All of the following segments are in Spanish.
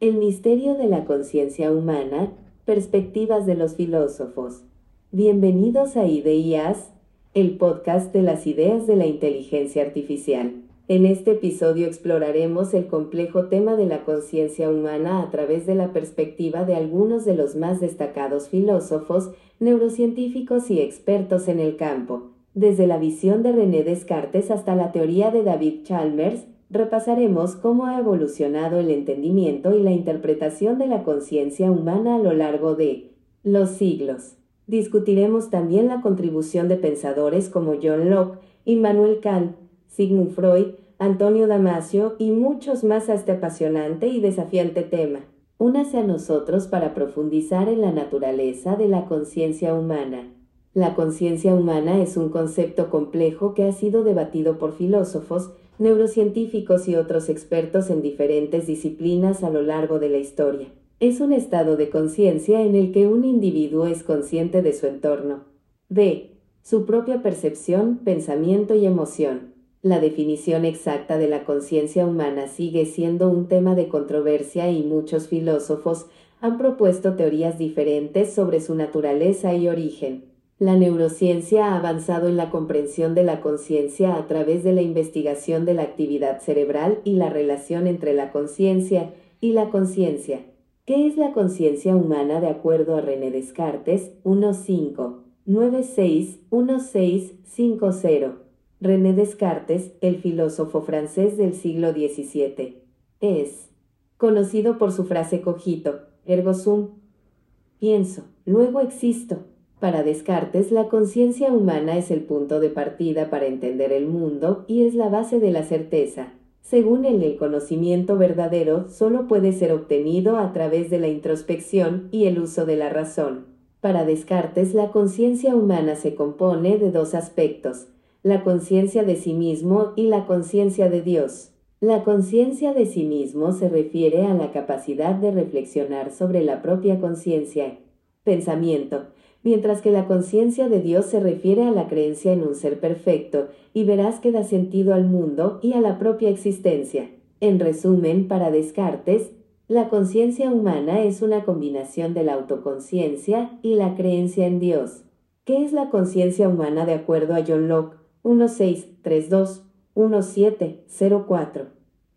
El misterio de la conciencia humana, perspectivas de los filósofos. Bienvenidos a Ideas, el podcast de las ideas de la inteligencia artificial. En este episodio exploraremos el complejo tema de la conciencia humana a través de la perspectiva de algunos de los más destacados filósofos, neurocientíficos y expertos en el campo. Desde la visión de René Descartes hasta la teoría de David Chalmers, repasaremos cómo ha evolucionado el entendimiento y la interpretación de la conciencia humana a lo largo de los siglos. Discutiremos también la contribución de pensadores como John Locke, Immanuel Kant, Sigmund Freud, Antonio Damasio y muchos más a este apasionante y desafiante tema. Únase a nosotros para profundizar en la naturaleza de la conciencia humana. La conciencia humana es un concepto complejo que ha sido debatido por filósofos, neurocientíficos y otros expertos en diferentes disciplinas a lo largo de la historia. Es un estado de conciencia en el que un individuo es consciente de su entorno, de su propia percepción, pensamiento y emoción. La definición exacta de la conciencia humana sigue siendo un tema de controversia y muchos filósofos han propuesto teorías diferentes sobre su naturaleza y origen. La neurociencia ha avanzado en la comprensión de la conciencia a través de la investigación de la actividad cerebral y la relación entre la conciencia y la conciencia. ¿Qué es la conciencia humana de acuerdo a René Descartes 1.5.96.1650? René Descartes, el filósofo francés del siglo XVII, es conocido por su frase cogito, ergo sum, pienso, luego existo para Descartes, la conciencia humana es el punto de partida para entender el mundo y es la base de la certeza. Según él, el conocimiento verdadero solo puede ser obtenido a través de la introspección y el uso de la razón. Para Descartes, la conciencia humana se compone de dos aspectos, la conciencia de sí mismo y la conciencia de Dios. La conciencia de sí mismo se refiere a la capacidad de reflexionar sobre la propia conciencia. Pensamiento mientras que la conciencia de Dios se refiere a la creencia en un ser perfecto, y verás que da sentido al mundo y a la propia existencia. En resumen, para Descartes, la conciencia humana es una combinación de la autoconciencia y la creencia en Dios. ¿Qué es la conciencia humana de acuerdo a John Locke? 1632 1704.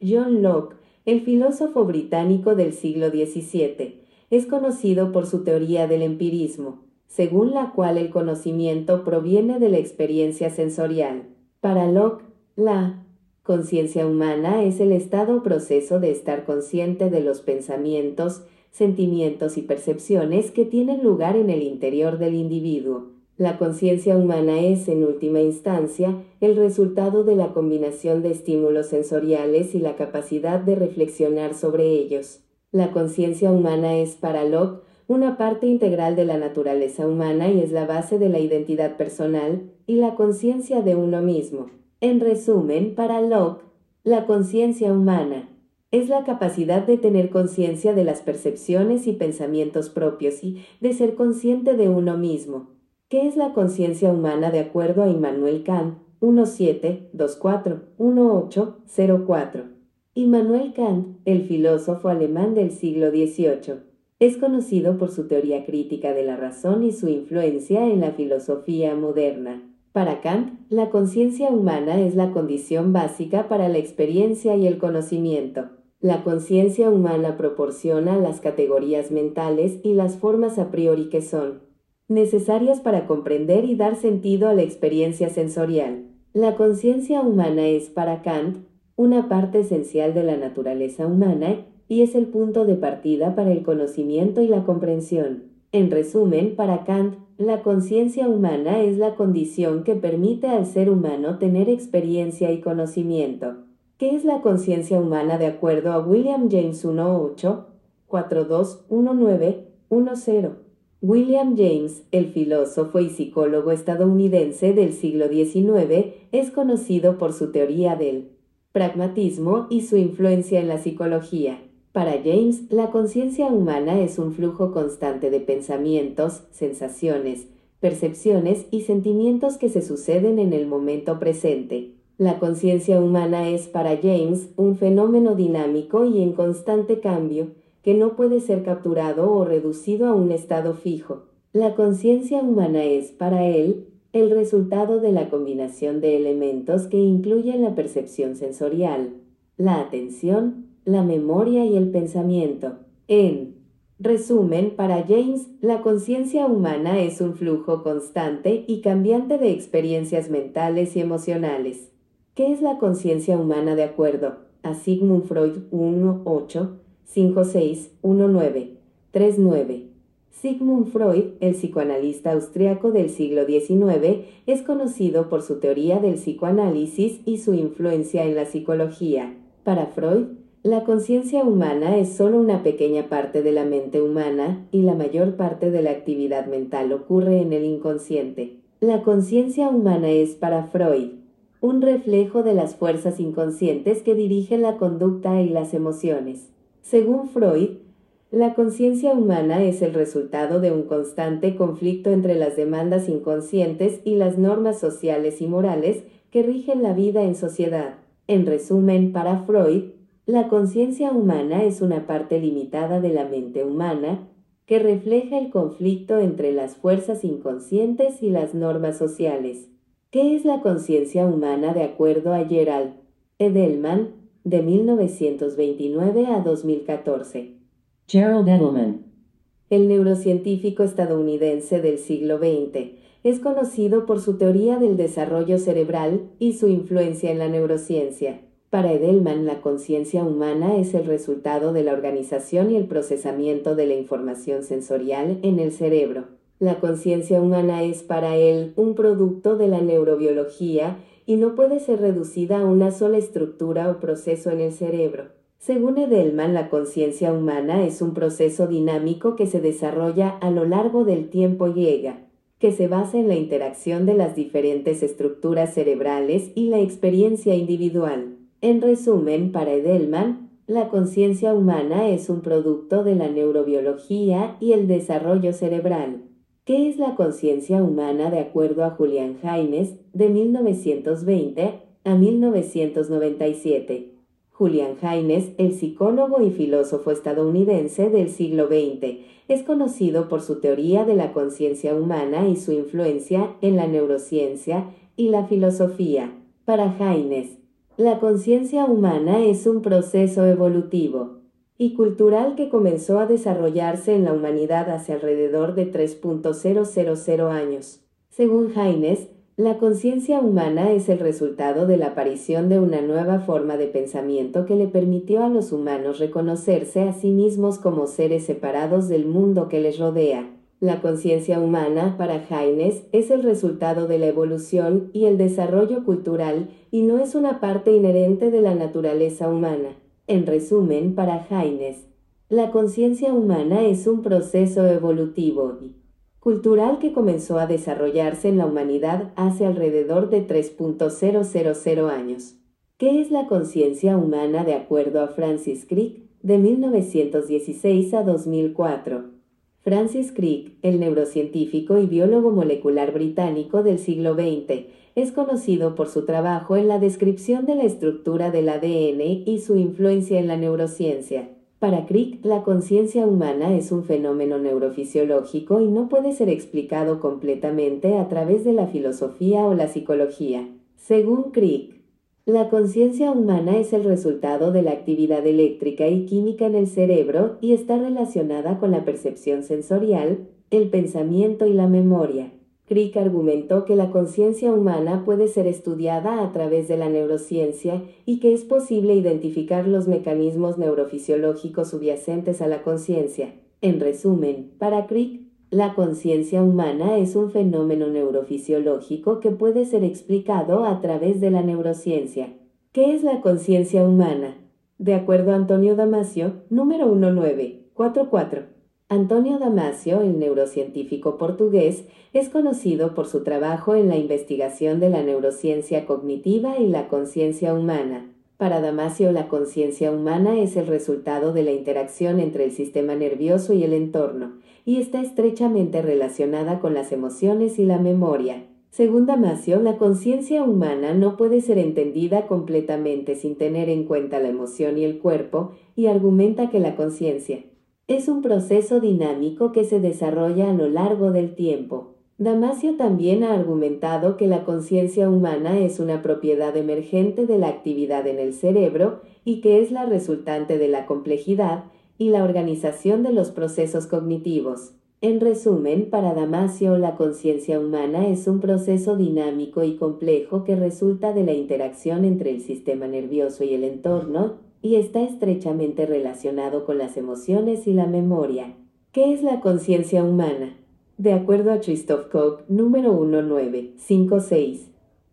John Locke, el filósofo británico del siglo XVII, es conocido por su teoría del empirismo según la cual el conocimiento proviene de la experiencia sensorial. Para Locke, la conciencia humana es el estado o proceso de estar consciente de los pensamientos, sentimientos y percepciones que tienen lugar en el interior del individuo. La conciencia humana es, en última instancia, el resultado de la combinación de estímulos sensoriales y la capacidad de reflexionar sobre ellos. La conciencia humana es, para Locke, una parte integral de la naturaleza humana y es la base de la identidad personal y la conciencia de uno mismo. En resumen, para Locke, la conciencia humana es la capacidad de tener conciencia de las percepciones y pensamientos propios y de ser consciente de uno mismo. ¿Qué es la conciencia humana de acuerdo a Immanuel Kant 1724-1804? Immanuel Kant, el filósofo alemán del siglo XVIII es conocido por su teoría crítica de la razón y su influencia en la filosofía moderna. Para Kant, la conciencia humana es la condición básica para la experiencia y el conocimiento. La conciencia humana proporciona las categorías mentales y las formas a priori que son necesarias para comprender y dar sentido a la experiencia sensorial. La conciencia humana es, para Kant, una parte esencial de la naturaleza humana y es el punto de partida para el conocimiento y la comprensión. En resumen, para Kant, la conciencia humana es la condición que permite al ser humano tener experiencia y conocimiento. ¿Qué es la conciencia humana de acuerdo a William James 1.8? 421910. William James, el filósofo y psicólogo estadounidense del siglo XIX, es conocido por su teoría del pragmatismo y su influencia en la psicología. Para James, la conciencia humana es un flujo constante de pensamientos, sensaciones, percepciones y sentimientos que se suceden en el momento presente. La conciencia humana es para James un fenómeno dinámico y en constante cambio, que no puede ser capturado o reducido a un estado fijo. La conciencia humana es, para él, el resultado de la combinación de elementos que incluyen la percepción sensorial, la atención, la memoria y el pensamiento. En resumen, para James, la conciencia humana es un flujo constante y cambiante de experiencias mentales y emocionales. ¿Qué es la conciencia humana de acuerdo a Sigmund Freud 1-8-5-6-1-9-3-9? Sigmund Freud, el psicoanalista austriaco del siglo XIX, es conocido por su teoría del psicoanálisis y su influencia en la psicología. Para Freud, la conciencia humana es solo una pequeña parte de la mente humana y la mayor parte de la actividad mental ocurre en el inconsciente. La conciencia humana es para Freud un reflejo de las fuerzas inconscientes que dirigen la conducta y las emociones. Según Freud, la conciencia humana es el resultado de un constante conflicto entre las demandas inconscientes y las normas sociales y morales que rigen la vida en sociedad. En resumen, para Freud, la conciencia humana es una parte limitada de la mente humana que refleja el conflicto entre las fuerzas inconscientes y las normas sociales. ¿Qué es la conciencia humana de acuerdo a Gerald Edelman, de 1929 a 2014? Gerald Edelman. El neurocientífico estadounidense del siglo XX es conocido por su teoría del desarrollo cerebral y su influencia en la neurociencia. Para Edelman, la conciencia humana es el resultado de la organización y el procesamiento de la información sensorial en el cerebro. La conciencia humana es para él un producto de la neurobiología y no puede ser reducida a una sola estructura o proceso en el cerebro. Según Edelman, la conciencia humana es un proceso dinámico que se desarrolla a lo largo del tiempo y llega, que se basa en la interacción de las diferentes estructuras cerebrales y la experiencia individual. En resumen, para Edelman, la conciencia humana es un producto de la neurobiología y el desarrollo cerebral. ¿Qué es la conciencia humana de acuerdo a Julian Jaines, de 1920 a 1997? Julian Jaines, el psicólogo y filósofo estadounidense del siglo XX, es conocido por su teoría de la conciencia humana y su influencia en la neurociencia y la filosofía. Para Jaines, la conciencia humana es un proceso evolutivo y cultural que comenzó a desarrollarse en la humanidad hace alrededor de 3.000 años. Según Jaines, la conciencia humana es el resultado de la aparición de una nueva forma de pensamiento que le permitió a los humanos reconocerse a sí mismos como seres separados del mundo que les rodea. La conciencia humana, para Jaines, es el resultado de la evolución y el desarrollo cultural y no es una parte inherente de la naturaleza humana. En resumen, para Jaines, la conciencia humana es un proceso evolutivo y cultural que comenzó a desarrollarse en la humanidad hace alrededor de 3.000 años. ¿Qué es la conciencia humana de acuerdo a Francis Crick de 1916 a 2004? Francis Crick, el neurocientífico y biólogo molecular británico del siglo XX, es conocido por su trabajo en la descripción de la estructura del ADN y su influencia en la neurociencia. Para Crick, la conciencia humana es un fenómeno neurofisiológico y no puede ser explicado completamente a través de la filosofía o la psicología. Según Crick, la conciencia humana es el resultado de la actividad eléctrica y química en el cerebro y está relacionada con la percepción sensorial, el pensamiento y la memoria. Crick argumentó que la conciencia humana puede ser estudiada a través de la neurociencia y que es posible identificar los mecanismos neurofisiológicos subyacentes a la conciencia. En resumen, para Crick, la conciencia humana es un fenómeno neurofisiológico que puede ser explicado a través de la neurociencia. ¿Qué es la conciencia humana? De acuerdo a Antonio Damasio, número 1944. Antonio Damasio, el neurocientífico portugués, es conocido por su trabajo en la investigación de la neurociencia cognitiva y la conciencia humana. Para Damasio, la conciencia humana es el resultado de la interacción entre el sistema nervioso y el entorno, y está estrechamente relacionada con las emociones y la memoria. Según Damasio, la conciencia humana no puede ser entendida completamente sin tener en cuenta la emoción y el cuerpo, y argumenta que la conciencia Es un proceso dinámico que se desarrolla a lo largo del tiempo. Damasio también ha argumentado que la conciencia humana es una propiedad emergente de la actividad en el cerebro y que es la resultante de la complejidad y la organización de los procesos cognitivos. En resumen, para Damasio, la conciencia humana es un proceso dinámico y complejo que resulta de la interacción entre el sistema nervioso y el entorno, y está estrechamente relacionado con las emociones y la memoria. ¿Qué es la conciencia humana? De acuerdo a Christoph Koch, número 1956,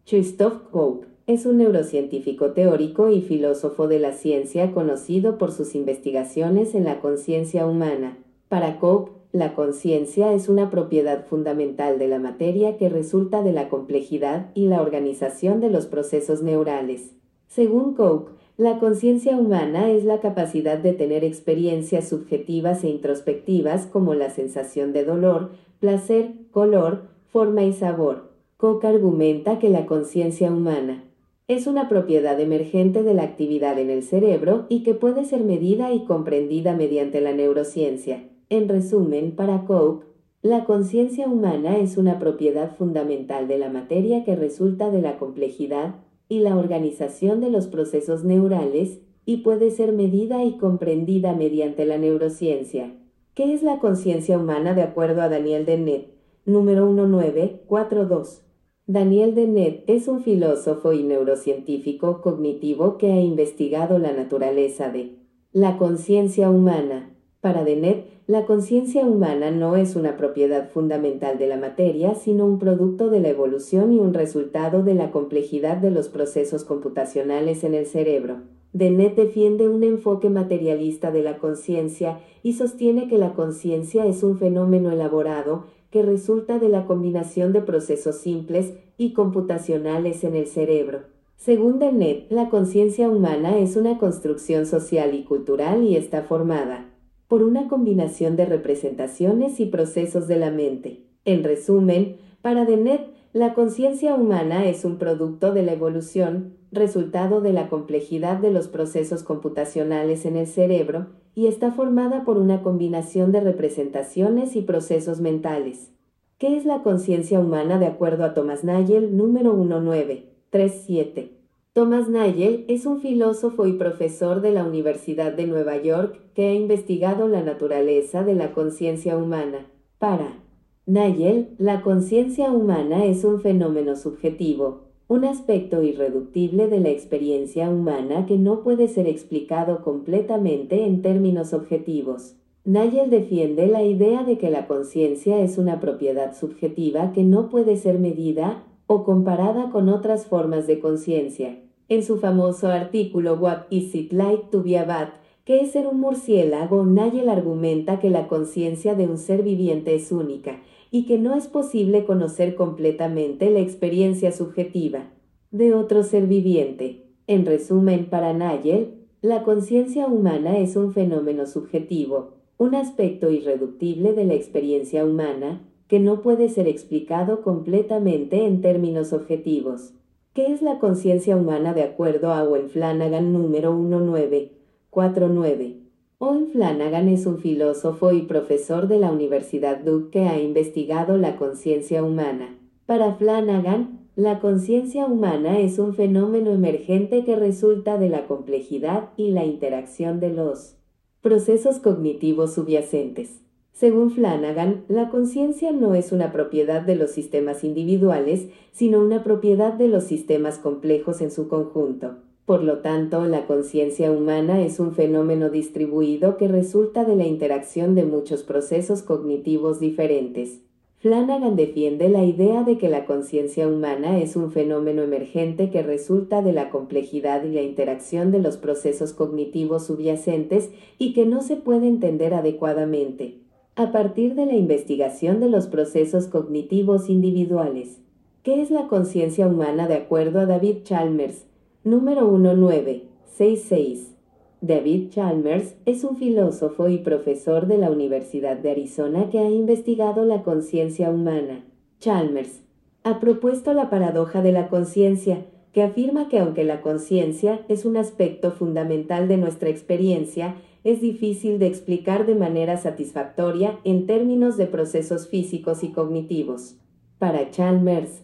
Christoph Koch es un neurocientífico teórico y filósofo de la ciencia conocido por sus investigaciones en la conciencia humana. Para Koch, la conciencia es una propiedad fundamental de la materia que resulta de la complejidad y la organización de los procesos neurales. Según Koch, la conciencia humana es la capacidad de tener experiencias subjetivas e introspectivas como la sensación de dolor, placer, color, forma y sabor. Koch argumenta que la conciencia humana es una propiedad emergente de la actividad en el cerebro y que puede ser medida y comprendida mediante la neurociencia. En resumen, para Koch, la conciencia humana es una propiedad fundamental de la materia que resulta de la complejidad y la organización de los procesos neurales y puede ser medida y comprendida mediante la neurociencia. ¿Qué es la conciencia humana de acuerdo a Daniel Dennett? Número 1942. Daniel Dennett es un filósofo y neurocientífico cognitivo que ha investigado la naturaleza de la conciencia humana. Para Dennett, la conciencia humana no es una propiedad fundamental de la materia, sino un producto de la evolución y un resultado de la complejidad de los procesos computacionales en el cerebro. Dennett defiende un enfoque materialista de la conciencia y sostiene que la conciencia es un fenómeno elaborado que resulta de la combinación de procesos simples y computacionales en el cerebro. Según Dennett, la conciencia humana es una construcción social y cultural y está formada por una combinación de representaciones y procesos de la mente. En resumen, para Dennett, la conciencia humana es un producto de la evolución, resultado de la complejidad de los procesos computacionales en el cerebro, y está formada por una combinación de representaciones y procesos mentales. ¿Qué es la conciencia humana de acuerdo a Thomas Nagel, número 1937? Thomas Nagel es un filósofo y profesor de la Universidad de Nueva York que ha investigado la naturaleza de la conciencia humana. Para Nagel, la conciencia humana es un fenómeno subjetivo, un aspecto irreductible de la experiencia humana que no puede ser explicado completamente en términos objetivos. Nagel defiende la idea de que la conciencia es una propiedad subjetiva que no puede ser medida o comparada con otras formas de conciencia. En su famoso artículo What is it like to be a bat? que es ser un murciélago, Nagel argumenta que la conciencia de un ser viviente es única y que no es posible conocer completamente la experiencia subjetiva de otro ser viviente. En resumen, para Nagel, la conciencia humana es un fenómeno subjetivo, un aspecto irreductible de la experiencia humana que no puede ser explicado completamente en términos objetivos. ¿Qué es la conciencia humana de acuerdo a Owen Flanagan número 1949? Owen Flanagan es un filósofo y profesor de la Universidad Duke que ha investigado la conciencia humana. Para Flanagan, la conciencia humana es un fenómeno emergente que resulta de la complejidad y la interacción de los procesos cognitivos subyacentes. Según Flanagan, la conciencia no es una propiedad de los sistemas individuales, sino una propiedad de los sistemas complejos en su conjunto. Por lo tanto, la conciencia humana es un fenómeno distribuido que resulta de la interacción de muchos procesos cognitivos diferentes. Flanagan defiende la idea de que la conciencia humana es un fenómeno emergente que resulta de la complejidad y la interacción de los procesos cognitivos subyacentes y que no se puede entender adecuadamente a partir de la investigación de los procesos cognitivos individuales. ¿Qué es la conciencia humana de acuerdo a David Chalmers, Número 1966. David Chalmers es un filósofo y profesor de la Universidad de Arizona que ha investigado la conciencia humana. Chalmers ha propuesto la paradoja de la conciencia, que afirma que aunque la conciencia es un aspecto fundamental de nuestra experiencia, es difícil de explicar de manera satisfactoria en términos de procesos físicos y cognitivos. Para Chalmers,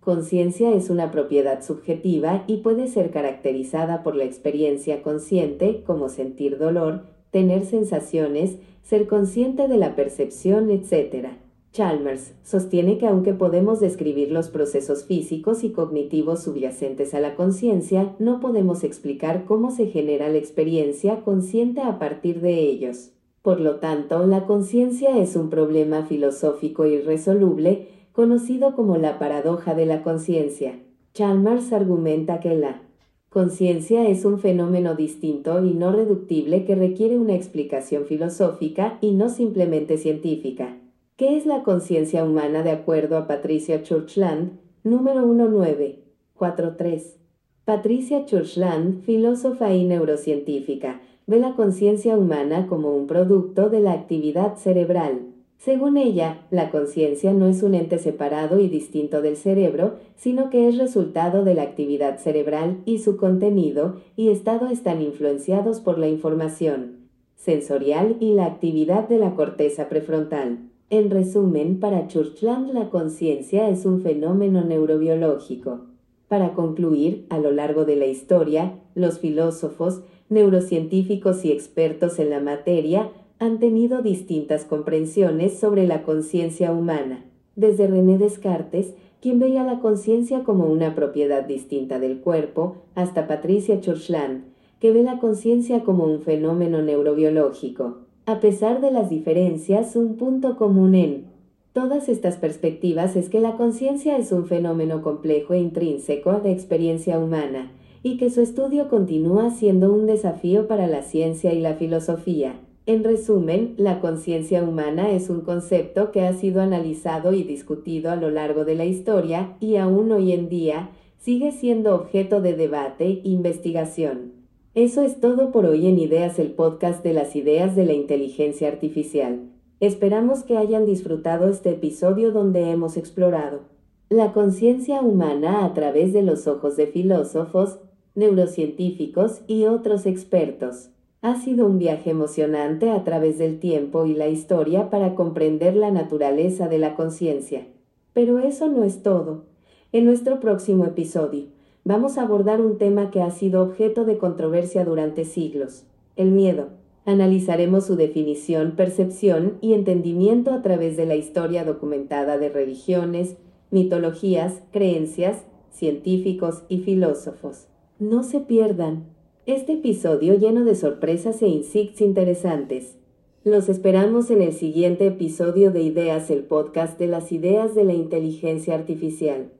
conciencia es una propiedad subjetiva y puede ser caracterizada por la experiencia consciente, como sentir dolor, tener sensaciones, ser consciente de la percepción, etc. Chalmers sostiene que aunque podemos describir los procesos físicos y cognitivos subyacentes a la conciencia, no podemos explicar cómo se genera la experiencia consciente a partir de ellos. Por lo tanto, la conciencia es un problema filosófico irresoluble, conocido como la paradoja de la conciencia. Chalmers argumenta que la conciencia es un fenómeno distinto y no reductible que requiere una explicación filosófica y no simplemente científica. ¿Qué es la conciencia humana de acuerdo a Patricia Churchland? Número 1943. Patricia Churchland, filósofa y neurocientífica, ve la conciencia humana como un producto de la actividad cerebral. Según ella, la conciencia no es un ente separado y distinto del cerebro, sino que es resultado de la actividad cerebral y su contenido y estado están influenciados por la información sensorial y la actividad de la corteza prefrontal. En resumen, para Churchland la conciencia es un fenómeno neurobiológico. Para concluir, a lo largo de la historia, los filósofos, neurocientíficos y expertos en la materia han tenido distintas comprensiones sobre la conciencia humana, desde René Descartes, quien veía la conciencia como una propiedad distinta del cuerpo, hasta Patricia Churchland, que ve la conciencia como un fenómeno neurobiológico. A pesar de las diferencias, un punto común en todas estas perspectivas es que la conciencia es un fenómeno complejo e intrínseco de experiencia humana, y que su estudio continúa siendo un desafío para la ciencia y la filosofía. En resumen, la conciencia humana es un concepto que ha sido analizado y discutido a lo largo de la historia y aún hoy en día sigue siendo objeto de debate e investigación. Eso es todo por hoy en Ideas, el podcast de las ideas de la inteligencia artificial. Esperamos que hayan disfrutado este episodio donde hemos explorado la conciencia humana a través de los ojos de filósofos, neurocientíficos y otros expertos. Ha sido un viaje emocionante a través del tiempo y la historia para comprender la naturaleza de la conciencia. Pero eso no es todo. En nuestro próximo episodio, vamos a abordar un tema que ha sido objeto de controversia durante siglos, el miedo. Analizaremos su definición, percepción y entendimiento a través de la historia documentada de religiones, mitologías, creencias, científicos y filósofos. No se pierdan este episodio lleno de sorpresas e insights interesantes. Los esperamos en el siguiente episodio de Ideas, el podcast de las ideas de la inteligencia artificial.